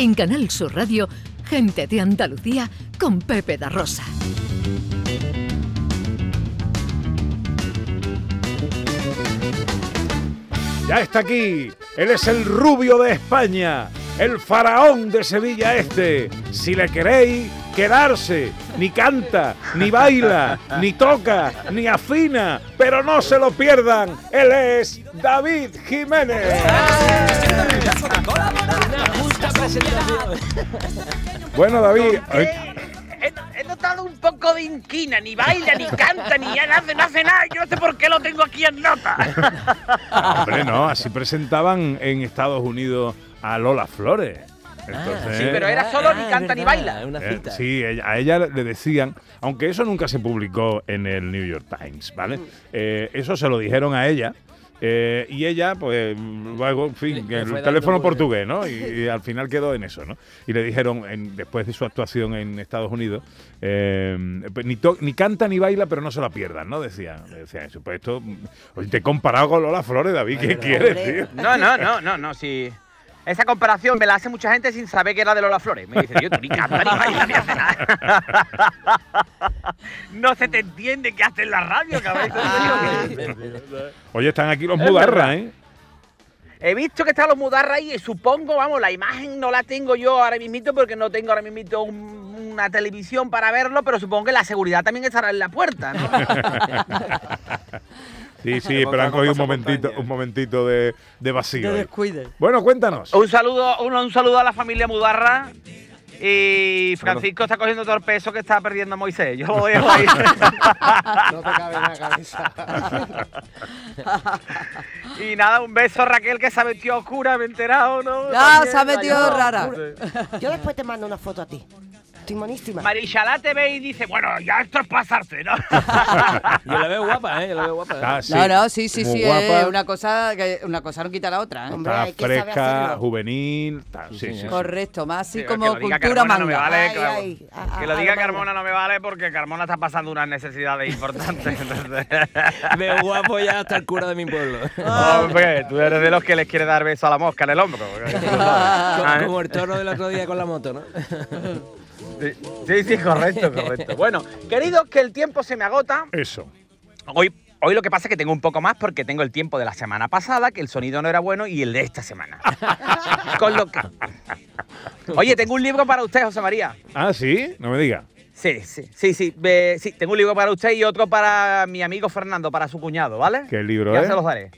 En Canal Sur Radio, Gente de Andalucía con Pepe da Rosa. Ya está aquí. Él es el rubio de España, el faraón de Sevilla Este. Si le queréis, quedarse. Ni canta, ni baila, ni toca, ni afina. Pero no se lo pierdan. Él es David Jiménez. Bueno, David. He, notado un poco de inquina, ni baila, ni canta, ni ya no hace, no hace nada. Yo no sé por qué lo tengo aquí en nota. Hombre, no, así presentaban en Estados Unidos a Lola Flores. Entonces, sí, pero era solo ni canta ni baila. Una Eh, cita. sí, ella- a ella le decían, aunque eso nunca se publicó en el New York Times, ¿vale? Mm. Eh, eso se lo dijeron a ella. Eh, y ella, pues, luego, en fin, Le- le el teléfono portugués, ¿no? Y, y al final quedó en eso, ¿no? Y le dijeron, en- después de su actuación en Estados Unidos, eh, pues, ni, to- ni canta ni baila, pero no se la pierdan, ¿no? Decían, decían eso. Pues esto, oye, te he comparado con Lola Flores, David, ¿qué quieres, tío? No, no, no, no, no, sí. Esa comparación me la hace mucha gente sin saber que era de Lola Flores. Me dice, yo, tú ni canta ni baila ni hace nada. No se te entiende qué hace en la radio, cabrón. Oye, están aquí los Es mudarras. ¿eh? He visto que están los mudarras ahí y supongo, vamos, la imagen no la tengo yo ahora mismito porque no tengo ahora mismito un- una televisión para verlo, pero supongo que la seguridad también estará en la puerta, ¿no? Sí, sí, pero han cogido un momentito, un momentito de, de vacío. De. Bueno, cuéntanos. Un saludo, un, un saludo a la familia Mudarra. Y Francisco está cogiendo todo el peso que está perdiendo Moisés. Yo lo dejo ahí. No te cabe en la cabeza. y nada, un beso Raquel que se ha metido oscura, me he enterado, ¿no? Ya, También, se ha metido rara. Yo después te mando una foto a ti. Estoy monísima. Marichalá te ve y dice, bueno, ya esto es pasarse, ¿no? Yo la veo guapa, ¿eh? Yo la veo guapa. Ah, sí. No, no, sí, sí, Muy sí. guapa, eh, una, cosa, que, una cosa no quita la otra. ¿eh? Hombre, está hay que saber fresca, hacerlo. juvenil. tal, sí, sí, sí. Correcto, más así Sí, como que lo diga cultura Carmona no me manga. vale, Ay, claro. ay, a- que a- lo a diga manga. Carmona no me vale porque Carmona está pasando unas necesidades importantes. entonces- Veo guapo ya hasta el cura de mi pueblo. Hombre, tú eres de los que les quiere dar beso a la mosca en el hombro. como, como el toro del otro día con la moto, ¿no? Sí, sí, correcto, correcto. Bueno, queridos, que el tiempo se me agota. Eso. Hoy, hoy lo que pasa es que tengo un poco más porque tengo el tiempo de la semana pasada, que el sonido no era bueno, y el de esta semana. Con lo que... Oye, tengo un libro para usted, José María. Ah, sí, no me diga. Sí, sí, sí, sí. sí, tengo un libro para usted y otro para mi amigo Fernando, para su cuñado, ¿vale? ¿Qué libro ya es? se los daré.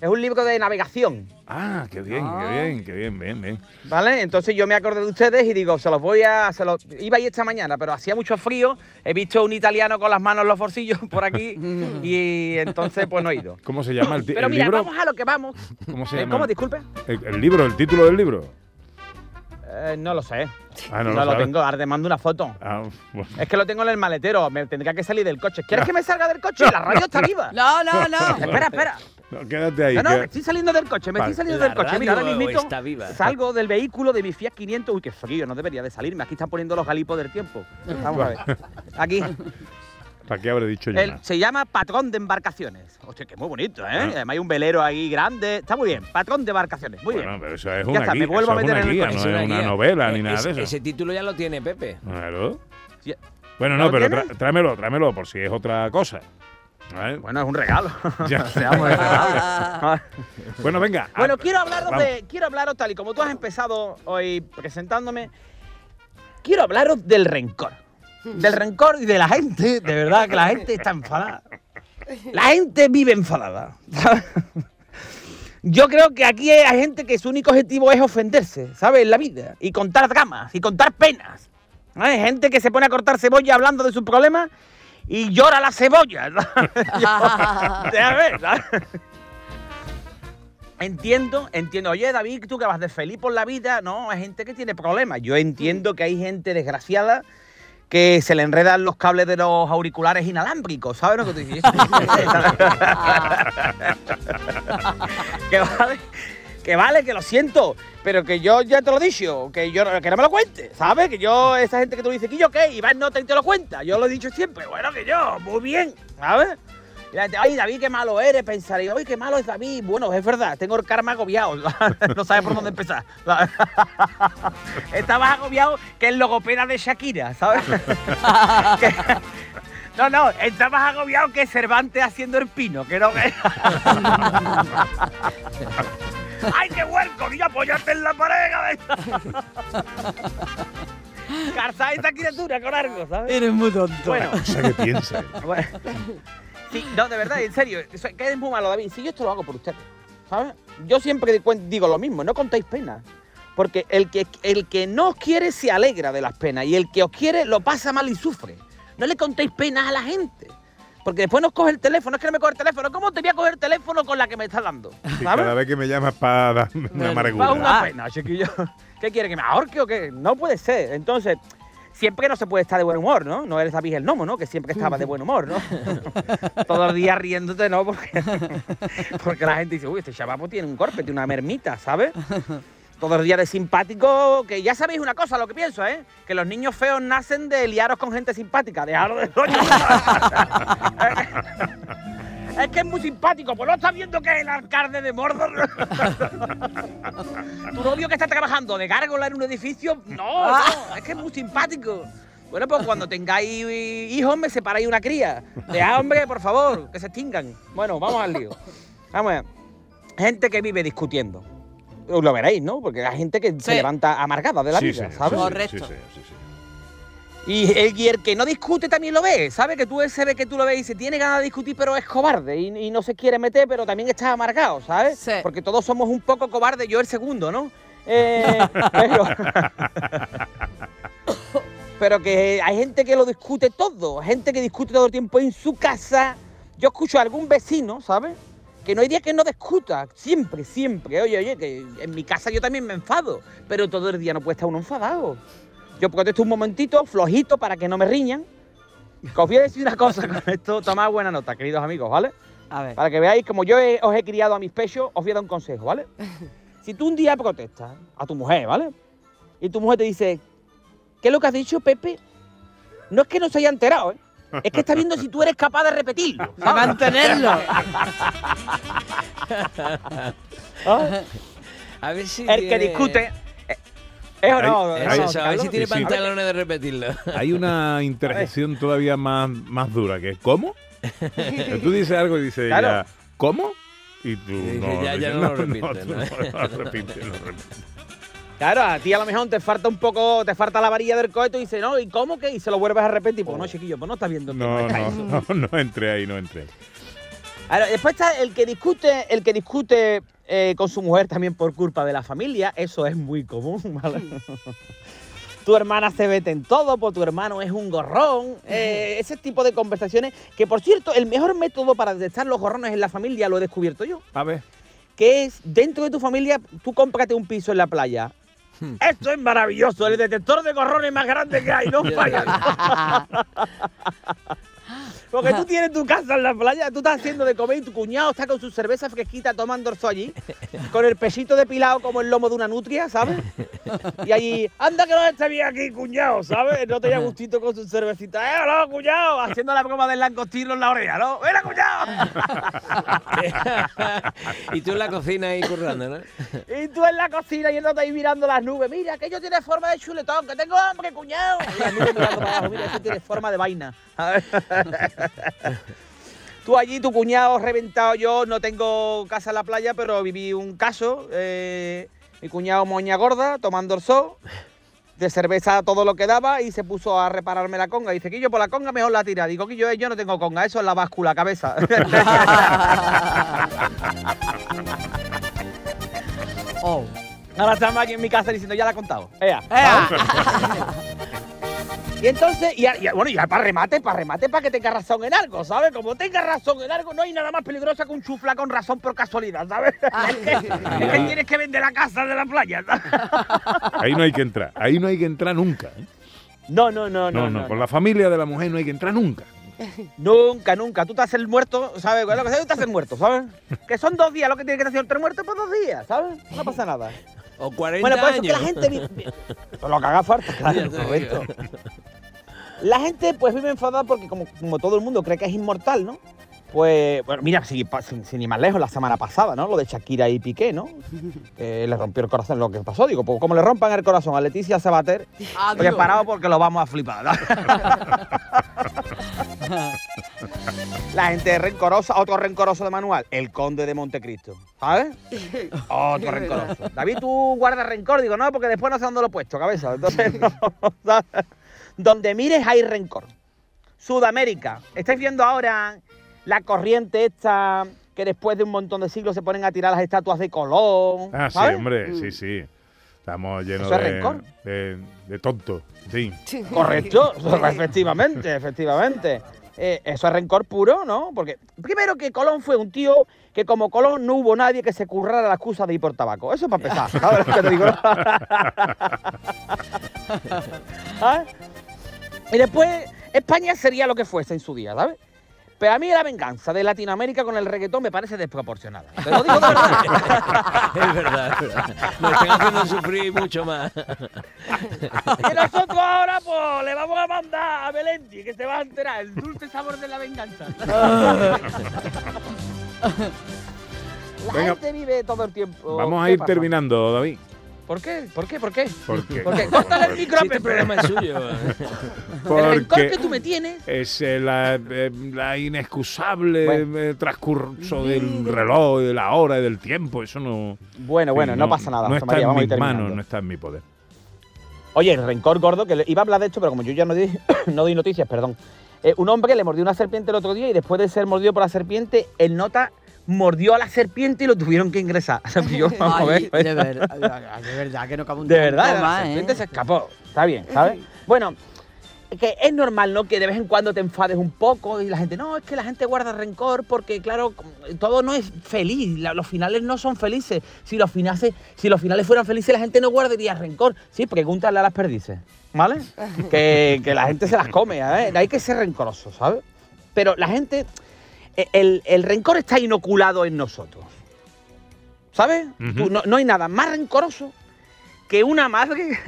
Es un libro de navegación, Ah, qué bien, Ah. qué bien, qué bien, bien, bien. ¿vale? Entonces yo me acordé de ustedes y digo, se los voy a... Se los, iba a ir esta mañana, pero hacía mucho frío. He visto un italiano con las manos en los bolsillos por aquí y entonces pues no he ido. ¿Cómo se llama el, Pero el mira, libro? vamos a lo que vamos. ¿Cómo se Eh, llama? ¿Cómo? Disculpe. El, el libro, el título del libro. Eh, no lo sé. Ah, no, no lo, tengo. Ahora te mando una foto. Ah, bueno. Es que lo tengo en el maletero. Me tendría que salir del coche. ¿Quieres que me salga del coche? La radio está viva. No, no, no. Espera, espera. No, quédate ahí. No, no, que- me estoy saliendo del coche, me Vale. estoy saliendo La del coche. Mira, ahora viva. salgo del vehículo de mi Fiat 500. Uy, qué frío, no debería de salirme. Aquí están poniendo los galipos del tiempo. Vamos a ver. Aquí. ¿Para qué habré dicho yo? Se llama Patrón de Embarcaciones. Hostia, que muy bonito, ¿eh? Ah. Además hay un velero ahí grande. Está muy bien. Patrón de Embarcaciones. Muy Bueno, bien. pero eso es Ya una está, me guía. vuelvo a es meter una en el guía, coche. no Es es una guía. novela Eh, ni nada ese- de eso. Ese título ya lo tiene Pepe. Claro. Sí. Bueno, ¿Ya no, pero tráemelo, tráemelo por si es otra cosa. Bueno, es un regalo. Ya. Seamos de regalo. Bueno, venga. Bueno, ah, quiero hablaros vamos. de. Quiero hablaros tal y como tú has empezado hoy presentándome. Quiero hablaros del rencor. Del rencor y de la gente. De verdad que la gente está enfadada. La gente vive enfadada. ¿sabes? Yo creo que aquí hay gente que su único objetivo es ofenderse, ¿sabes? En la vida. Y contar dramas y contar penas. Hay gente que se pone a cortar cebolla hablando de sus problemas y llora la cebolla. Entiendo, entiendo. Oye, David, tú que vas de feliz por la vida, no, hay gente que tiene problemas. Yo entiendo que hay gente desgraciada que se le enredan los cables de los auriculares inalámbricos, ¿sabes lo que te digo? que vale, que vale, que lo siento, pero que yo ya te lo he dicho, que yo que no me lo cuente, ¿sabes? Que yo, esa gente que tú dices, que yo qué, nota y te lo cuenta, yo lo he dicho siempre, bueno, que yo, muy bien, ¿sabes? Y la gente, ay, David, qué malo eres. Pensaría, ay, qué malo es David. Bueno, es verdad, tengo el karma agobiado. no sabes por dónde empezar. Estabas agobiado que el logopeda de Shakira, ¿sabes? No, no, estabas agobiado que Cervantes haciendo el pino, que no. ¡Ay, qué huerco! ¡Y apoyarte en la pared! Carzá esta criatura con algo, ¿sabes? Eres muy tonto. Bueno, No sé qué piensa. bueno. Sí, no, de verdad, en serio, eso- que es muy malo, David. Si yo esto lo hago por ustedes, ¿sabes? Yo siempre digo lo mismo, no contéis penas. Porque el que, el que no os quiere se alegra de las penas y el que os quiere lo pasa mal y sufre. No le contéis penas a la gente. Porque después nos coge el teléfono, es que no me coge el teléfono. ¿Cómo te voy a coger el teléfono con la que me estás dando? Cada vez que me llamas para darme una amargura. una pena, chiquillo. ¿Qué quiere? ¿Que me ahorque o qué? No puede ser. Entonces, siempre no se puede estar de buen humor, ¿no? No eres David el Nomo, ¿no? Que siempre estaba de buen humor, ¿no? Todos los días riéndote, ¿no? Porque, porque la gente dice, uy, este chavapo tiene un golpe, tiene una mermita, ¿sabes? Todos los días de simpático, que ya sabéis una cosa, lo que pienso, ¿eh? Que los niños feos nacen de liaros con gente simpática. Dejaros de coño. Es que es muy simpático, pues no estás viendo que es el alcalde de Mordor. tu novio que está trabajando de gárgola en un edificio, no, no, es que es muy simpático. Bueno, pues cuando tengáis hijos me separáis una cría. Dejad, hombre, por favor, que se extingan. Bueno, vamos al lío. Vamos a ver. Gente que vive discutiendo. Lo veréis, ¿no? Porque hay gente que se levanta amargada de la Sí, vida, señor, ¿sabes? sí, Correcto. Y el, y el que no discute también lo ve, ¿sabe? Que tú se ve que tú lo ves y dice, tiene ganas de discutir, pero es cobarde y, y no se quiere meter, pero también está amargado, ¿sabes? Sí. Porque todos somos un poco cobardes, yo el segundo, ¿no? Eh, pero, pero que hay gente que lo discute todo, gente que discute todo el tiempo en su casa. Yo escucho a algún vecino, ¿sabes? Que no hay día que no discuta, siempre, siempre. Oye, oye, que en mi casa yo también me enfado, pero todo el día no puede estar uno enfadado. Yo contesto un momentito, flojito, para que no me riñan. Que os voy a decir una cosa con esto, tomad buena nota, queridos amigos, ¿vale? A ver. Para que veáis, como yo he- os he criado a mis pechos, os voy a dar un consejo, ¿vale? Si tú un día protestas a tu mujer, ¿vale? Y tu mujer te dice, ¿qué es lo que has dicho, Pepe? No es que no se haya enterado, ¿eh? Es que está viendo si tú eres capaz de repetirlo. ¿sabes? mantenerlo. ¿Ah? A ver si. El que discute. eh, ¿Es o no? Hay- ¿Es Eso, o no, eso, a ver si tiene Sí, sí. pantalones de repetirlo. Hay una interjección todavía más, más dura, que es ¿cómo? Tú dices algo y dices Claro. ella, ¿cómo? Y tú Y dice, no, ya- ya no lo repites, ¿no? no lo repites, no lo repites. Claro, a ti a lo mejor te falta un poco, te falta la varilla del coheto y dices, no, ¿y cómo que? Y se lo vuelves a repetir. Pues no, chiquillo, pues no estás viendo. No, no, no, no entré ahí, no entré. Ahora, después está el que discute, el que discute eh, con su mujer también por culpa de la familia, eso es muy común, ¿vale? tu hermana se vete en todo, pues tu hermano es un gorrón, eh, ese tipo de conversaciones, que por cierto, el mejor método para detectar los gorrones en la familia lo he descubierto yo, A ver. que es dentro de tu familia, tú cómprate un piso en la playa. Esto es maravilloso, el detector de gorrones más grande que hay, no falla. Porque tú tienes tu casa en la playa, tú estás haciendo de comer y tu cuñado está con su cerveza fresquita tomando orzo allí, con el pesito depilado como el lomo de una nutria, ¿sabes? Y allí, anda que no esté bien aquí, cuñado, ¿sabes? No tenía gustito con su cervecita. ¡Eh, no, cuñado! Haciendo la broma del langostino en la oreja, ¿no? ¡Mira, cuñado! y tú en la cocina ahí currando, ¿no? Y tú en la cocina yéndote ahí mirando las nubes. Mira, aquello tiene forma de chuletón, que tengo hambre, cuñado. Y las nubes mirando para abajo, mira, eso tiene forma de vaina. Tú allí, tu cuñado reventado, yo no tengo casa en la playa, pero viví un caso. eh, mi cuñado moña gorda, tomando el sol, de cerveza todo lo que daba y se puso a repararme la conga. Dice, Quillo, por la conga mejor la tira. Digo, Quillo, eh, yo no tengo conga, eso es la báscula, cabeza. Oh. Ahora estamos aquí en mi casa diciendo, ya la he contado. Ea. Ea. Y entonces, y, a- y a- bueno, ya para remate, para remate, para que tenga razón en algo, ¿sabes? Como tenga razón en algo, no hay nada más peligroso que un chufla con razón por casualidad, ¿sabes? es, que, es que tienes que vender la casa de la playa, ¿sabes? Ahí no hay que entrar. Ahí no hay que entrar nunca. ¿eh? No, no, no, No, no. no, no, con la familia de la mujer no hay que entrar nunca. Nunca, nunca. Tú te haces el muerto, ¿sabes? Lo que sea, tú te haces el muerto, ¿sabes? Que son dos días lo que tiene que hacer el muerto, pues dos días, ¿sabes? No pasa nada. O 40 Bueno, por eso que años. la gente. Por lo que haga falta, claro, correcto. La gente pues vive enfadada porque como, como todo el mundo cree que es inmortal, ¿no? Pues, bueno, mira, sin, sin- sin ir más lejos, la semana pasada, ¿no? Lo de Shakira y Piqué, ¿no? Eh, le rompió el corazón lo que pasó. Digo, pues como le rompan el corazón a Leticia Sabater, Adiós. preparado porque lo vamos a flipar. ¿no? la gente rencorosa, otro rencoroso de manual, el conde de Montecristo, ¿sabes? Otro rencoroso. David, tú guardas rencor, digo, no, porque después no sé dónde lo he puesto, cabeza. Entonces, no, ¿sabes? Donde mires hay rencor. Sudamérica. ¿Estáis viendo ahora la corriente esta que después de un montón de siglos se ponen a tirar las estatuas de Colón? Ah, sí, hombre, sí, sí. Estamos llenos ¿Eso es de, rencor? de, de tontos, sí. Correcto, efectivamente, efectivamente. Eh, eso es rencor puro, ¿no? Porque primero que Colón fue un tío que como Colón no hubo nadie que se currara la excusa de ir por tabaco. Eso para empezar, ¿sabes lo que te digo? ¿Ah? Y después España sería lo que fuese en su día, ¿sabes? Pero a mí la venganza de Latinoamérica con el reggaetón me parece desproporcionada. Te lo digo de verdad. Es verdad, es verdad. Nos están haciendo sufrir mucho más. Y nosotros ahora, pues, le vamos a mandar a Belenti, que se va a enterar el dulce sabor de la venganza. la Venga. gente vive todo el tiempo. Vamos a ¿Qué ir pasa? terminando, David. ¿Por qué? ¿Por qué? ¿Por qué? Porque, ¿Por qué? Córtale el micro, este programa es suyo. El rencor que tú me tienes. es eh, la, eh, la inexcusable Bueno. eh, transcurso del reloj, de la hora y del tiempo. Eso no. Bueno, bueno, no, pasa nada. No está María, en vamos mis manos, no está en mi poder. Oye, el rencor gordo, que le- iba a hablar de esto, pero como yo ya no di, no doy noticias, perdón. Eh, un hombre le mordió una serpiente el otro día y después de ser mordido por la serpiente, el nota mordió a la serpiente y lo tuvieron que ingresar. Yo, vamos a ver, Ay, de, verdad, de verdad que no cabe un De verdad, la serpiente ¿eh? se escapó. Está bien, ¿sabes? Bueno, que es normal, ¿no? Que de vez en cuando te enfades un poco y la gente, no, es que la gente guarda rencor porque, claro, todo no es feliz. los finales no son felices. Si los finales, si los finales fueran felices, la gente no guardaría rencor. Sí, pregúntale a las perdices, ¿vale? que, que la gente se las come, ¿eh? Hay que ser rencoroso, ¿sabes? Pero la gente, el, el rencor está inoculado en nosotros. ¿Sabes? Tú, no, no hay nada más rencoroso que una madre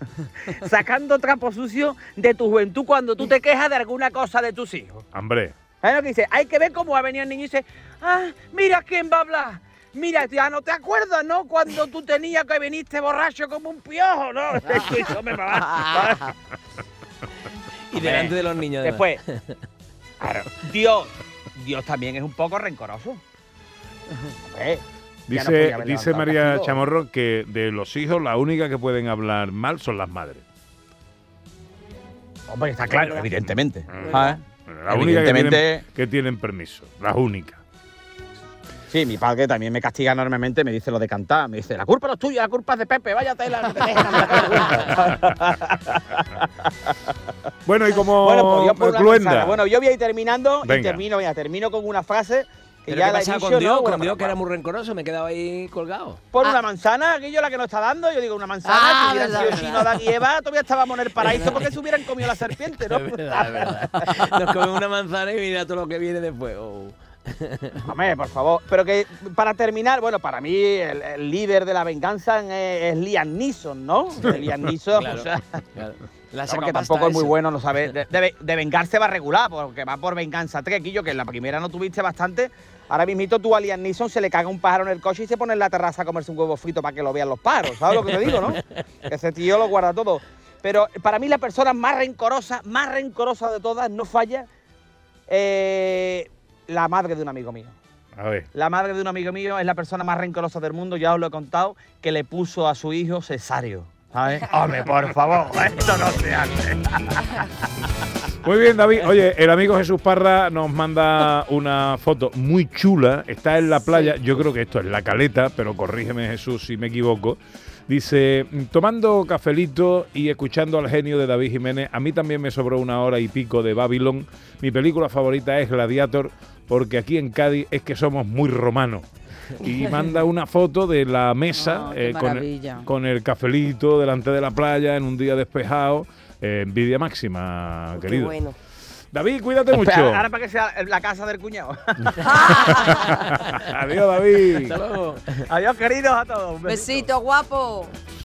sacando trapo sucio de tu juventud cuando tú te quejas de alguna cosa de tus hijos. Hombre, ¿Sabes lo que dice? Hay que ver cómo va a venir el niño y dice, ah, mira quién va a hablar. Mira, ya no te acuerdas, ¿no? Cuando tú tenías que viniste borracho como un piojo, ¿no? Eso me va. Y delante de los niños. además. Después, claro, Dios, Dios también es un poco rencoroso. Hombre, ya no dice, dice María. Chamorro que de los hijos la única que pueden hablar mal son las madres. Hombre, está claro, evidentemente. Mm. ¿sabes? La única que tienen, Evidentemente- que tienen permiso, las únicas. Sí, mi padre también me castiga enormemente, me dice lo de cantar, me dice, la culpa no es tuya, la culpa es de Pepe, váyate la no te dejes nada". Bueno, y como Bueno, pues yo por. Bueno, yo voy a ir terminando y termino, mira, termino con una frase que ¿Pero ya qué la he dicho, con Dios? ¿no? Bueno, con Dios, que era muy rencoroso, me he quedado ahí colgado. Por una manzana, aquello la que nos está dando, yo digo una manzana, Ah, si hubieran sido chino Adán y Eva, todavía estábamos en el paraíso porque se hubieran comido la serpiente, ¿no? Es verdad, es verdad. Nos comemos una manzana y mira todo lo que viene después. Oh. Hombre, por favor. Pero que para terminar, bueno, para mí el, el líder de la venganza es, es Liam Neeson, ¿no? Liam Neeson, Claro, o sea, claro. La No, saca porque tampoco es muy bueno, no sabe. De, de- de vengarse va regular, porque va por venganza 3, Quillo, que en la primera no tuviste bastante. Ahora mismito tú a Liam Neeson se le caga un pájaro en el coche y se pone en la terraza a comerse un huevo frito para que lo vean los pájaros. ¿Sabes lo que te digo, no? Ese tío lo guarda todo. Pero para mí la persona más rencorosa, más rencorosa de todas, no falla, eh, la madre de un amigo mío. A ver. La madre de un amigo mío es la persona más rencorosa del mundo, ya os lo he contado, que le puso a su hijo cesario. ¿Sabes? Hombre, por favor, esto no se hace. Muy bien, David. Oye, el amigo Jesús Parra nos manda una foto muy chula. Está en la playa. Yo creo que esto es la caleta, pero corrígeme, Jesús, si me equivoco. Dice, tomando cafelito y escuchando al genio de David Jiménez, a mí también me sobró una hora y pico de Babylon. Mi película favorita es Gladiator, porque aquí en Cádiz es que somos muy romanos. Y manda una foto de la mesa eh, con, el, maravilla. con el cafelito delante de la playa en un día despejado. Eh, envidia máxima, querido. bueno. David, cuídate mucho. Espera, Ahora para que sea la casa del cuñado. Adiós, David. Hasta luego. Adiós, queridos a todos. Un besito. Besito, guapo.